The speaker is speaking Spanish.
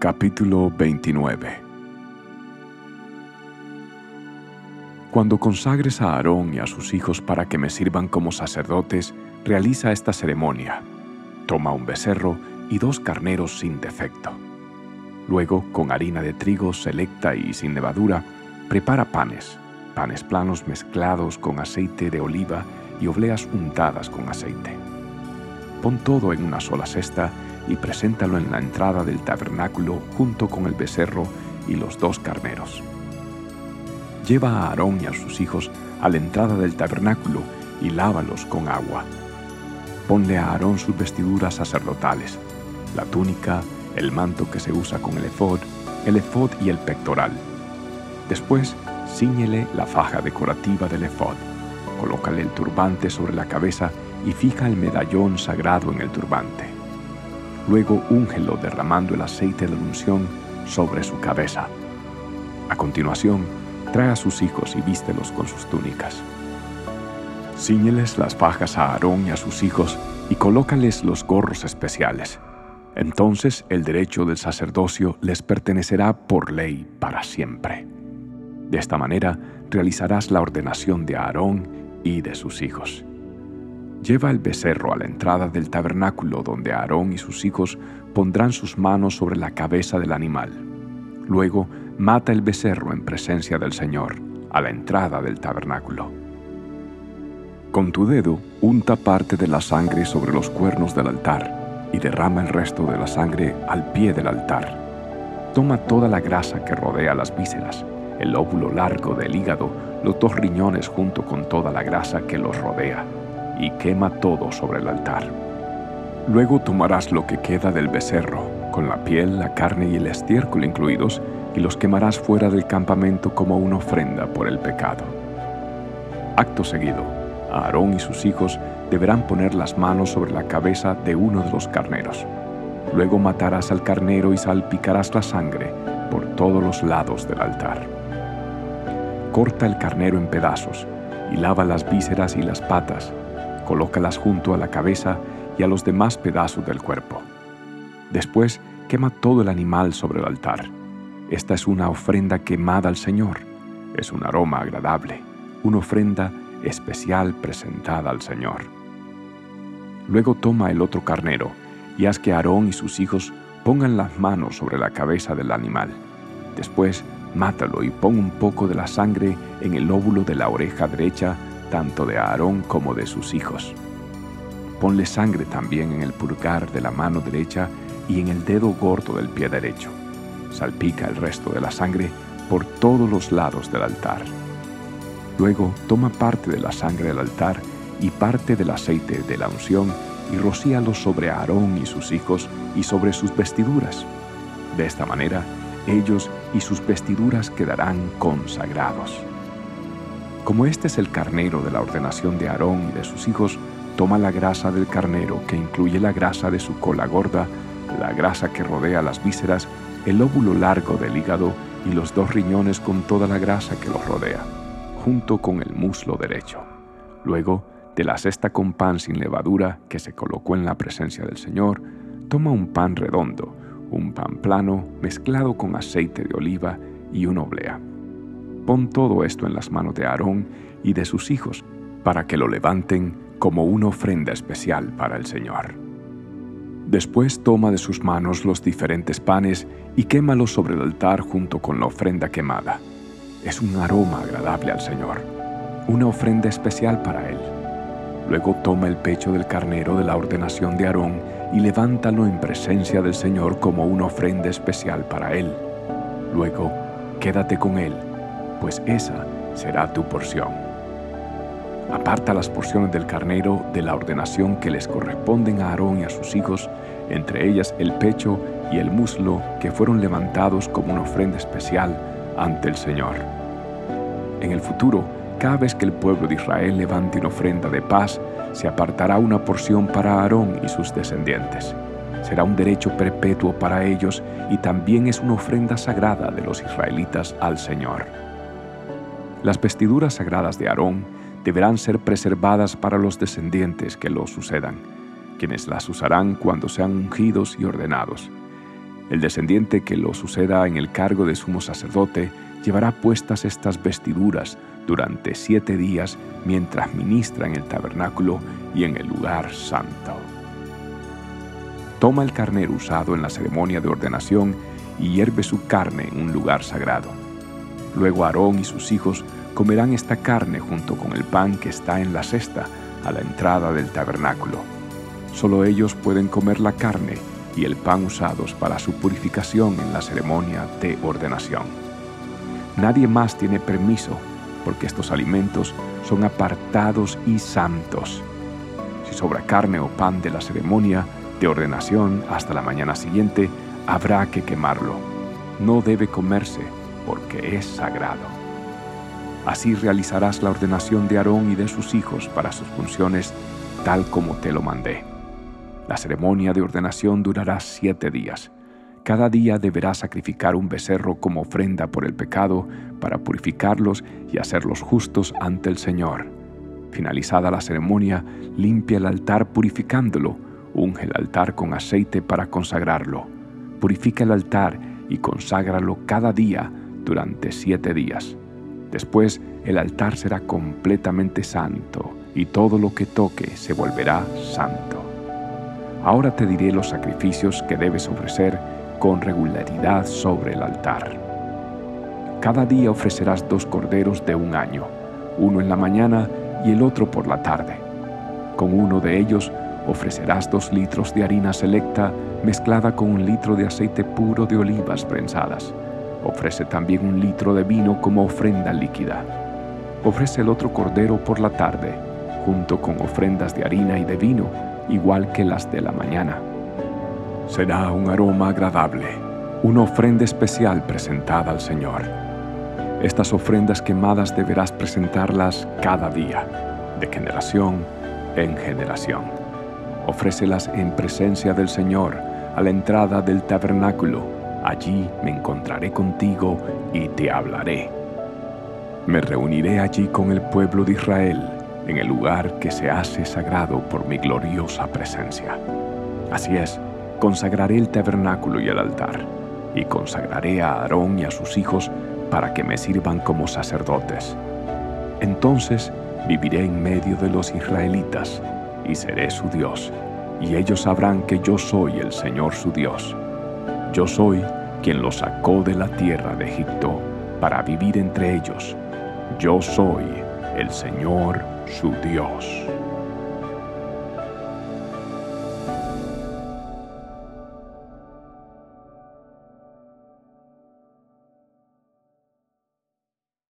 Capítulo 29 Cuando consagres a Aarón y a sus hijos para que me sirvan como sacerdotes, realiza esta ceremonia. Toma un becerro y dos carneros sin defecto. Luego, con harina de trigo selecta y sin levadura, prepara panes, panes planos mezclados con aceite de oliva y obleas untadas con aceite. Pon todo en una sola cesta y preséntalo en la entrada del tabernáculo junto con el becerro y los dos carneros lleva a Aarón y a sus hijos a la entrada del tabernáculo y lávalos con agua. Ponle a Aarón sus vestiduras sacerdotales, la túnica, el manto que se usa con el efod, el efod y el pectoral. Después, ciñele la faja decorativa del efod, colócale el turbante sobre la cabeza y fija el medallón sagrado en el turbante. Luego úngelo derramando el aceite de la unción sobre su cabeza. A continuación, trae a sus hijos y vístelos con sus túnicas. Cíñeles las fajas a Aarón y a sus hijos y colócales los gorros especiales. Entonces el derecho del sacerdocio les pertenecerá por ley para siempre. De esta manera realizarás la ordenación de Aarón y de sus hijos. Lleva el becerro a la entrada del tabernáculo donde Aarón y sus hijos pondrán sus manos sobre la cabeza del animal. Luego mata el becerro en presencia del Señor, a la entrada del tabernáculo. Con tu dedo, unta parte de la sangre sobre los cuernos del altar y derrama el resto de la sangre al pie del altar. Toma toda la grasa que rodea las vísceras, el óvulo largo del hígado, los dos riñones junto con toda la grasa que los rodea, y quema todo sobre el altar. Luego tomarás lo que queda del becerro, con la piel, la carne y el estiércol incluidos, y los quemarás fuera del campamento como una ofrenda por el pecado. Acto seguido, Aarón y sus hijos deberán poner las manos sobre la cabeza de uno de los carneros. Luego matarás al carnero y salpicarás la sangre por todos los lados del altar. Corta el carnero en pedazos y lava las vísceras y las patas. Colócalas junto a la cabeza y a los demás pedazos del cuerpo. Después quema todo el animal sobre el altar esta es una ofrenda quemada al Señor. Es un aroma agradable, una ofrenda especial presentada al Señor. Luego toma el otro carnero y haz que Aarón y sus hijos pongan las manos sobre la cabeza del animal. Después, mátalo y pon un poco de la sangre en el lóbulo de la oreja derecha, tanto de Aarón como de sus hijos. Ponle sangre también en el pulgar de la mano derecha y en el dedo gordo del pie derecho salpica el resto de la sangre por todos los lados del altar. Luego toma parte de la sangre del altar y parte del aceite de la unción y rocíalo sobre Aarón y sus hijos y sobre sus vestiduras. De esta manera, ellos y sus vestiduras quedarán consagrados. Como este es el carnero de la ordenación de Aarón y de sus hijos, toma la grasa del carnero que incluye la grasa de su cola gorda, la grasa que rodea las vísceras el óvulo largo del hígado y los dos riñones con toda la grasa que los rodea, junto con el muslo derecho. Luego, de la cesta con pan sin levadura que se colocó en la presencia del Señor, toma un pan redondo, un pan plano mezclado con aceite de oliva y una oblea. Pon todo esto en las manos de Aarón y de sus hijos, para que lo levanten como una ofrenda especial para el Señor. Después toma de sus manos los diferentes panes y quémalos sobre el altar junto con la ofrenda quemada. Es un aroma agradable al Señor, una ofrenda especial para Él. Luego toma el pecho del carnero de la ordenación de Aarón y levántalo en presencia del Señor como una ofrenda especial para Él. Luego, quédate con Él, pues esa será tu porción. Aparta las porciones del carnero de la ordenación que les corresponden a Aarón y a sus hijos, entre ellas el pecho y el muslo que fueron levantados como una ofrenda especial ante el Señor. En el futuro, cada vez que el pueblo de Israel levante una ofrenda de paz, se apartará una porción para Aarón y sus descendientes. Será un derecho perpetuo para ellos y también es una ofrenda sagrada de los israelitas al Señor. Las vestiduras sagradas de Aarón deberán ser preservadas para los descendientes que lo sucedan, quienes las usarán cuando sean ungidos y ordenados. El descendiente que lo suceda en el cargo de sumo sacerdote llevará puestas estas vestiduras durante siete días mientras ministra en el tabernáculo y en el lugar santo. Toma el carnero usado en la ceremonia de ordenación y hierve su carne en un lugar sagrado. Luego Aarón y sus hijos comerán esta carne junto con el pan que está en la cesta a la entrada del tabernáculo. Solo ellos pueden comer la carne y el pan usados para su purificación en la ceremonia de ordenación. Nadie más tiene permiso porque estos alimentos son apartados y santos. Si sobra carne o pan de la ceremonia de ordenación hasta la mañana siguiente, habrá que quemarlo. No debe comerse porque es sagrado. Así realizarás la ordenación de Aarón y de sus hijos para sus funciones tal como te lo mandé. La ceremonia de ordenación durará siete días. Cada día deberá sacrificar un becerro como ofrenda por el pecado para purificarlos y hacerlos justos ante el Señor. Finalizada la ceremonia, limpia el altar purificándolo, unge el altar con aceite para consagrarlo. Purifica el altar y conságralo cada día durante siete días. Después el altar será completamente santo y todo lo que toque se volverá santo. Ahora te diré los sacrificios que debes ofrecer con regularidad sobre el altar. Cada día ofrecerás dos corderos de un año, uno en la mañana y el otro por la tarde. Con uno de ellos ofrecerás dos litros de harina selecta mezclada con un litro de aceite puro de olivas prensadas. Ofrece también un litro de vino como ofrenda líquida. Ofrece el otro cordero por la tarde, junto con ofrendas de harina y de vino, igual que las de la mañana será un aroma agradable, una ofrenda especial presentada al Señor. Estas ofrendas quemadas deberás presentarlas cada día, de generación en generación. Ofrécelas en presencia del Señor a la entrada del tabernáculo. Allí me encontraré contigo y te hablaré. Me reuniré allí con el pueblo de Israel en el lugar que se hace sagrado por mi gloriosa presencia. Así es, consagraré el tabernáculo y el altar, y consagraré a Aarón y a sus hijos para que me sirvan como sacerdotes. Entonces viviré en medio de los israelitas, y seré su Dios, y ellos sabrán que yo soy el Señor su Dios. Yo soy quien los sacó de la tierra de Egipto para vivir entre ellos. Yo soy el Señor su Dios.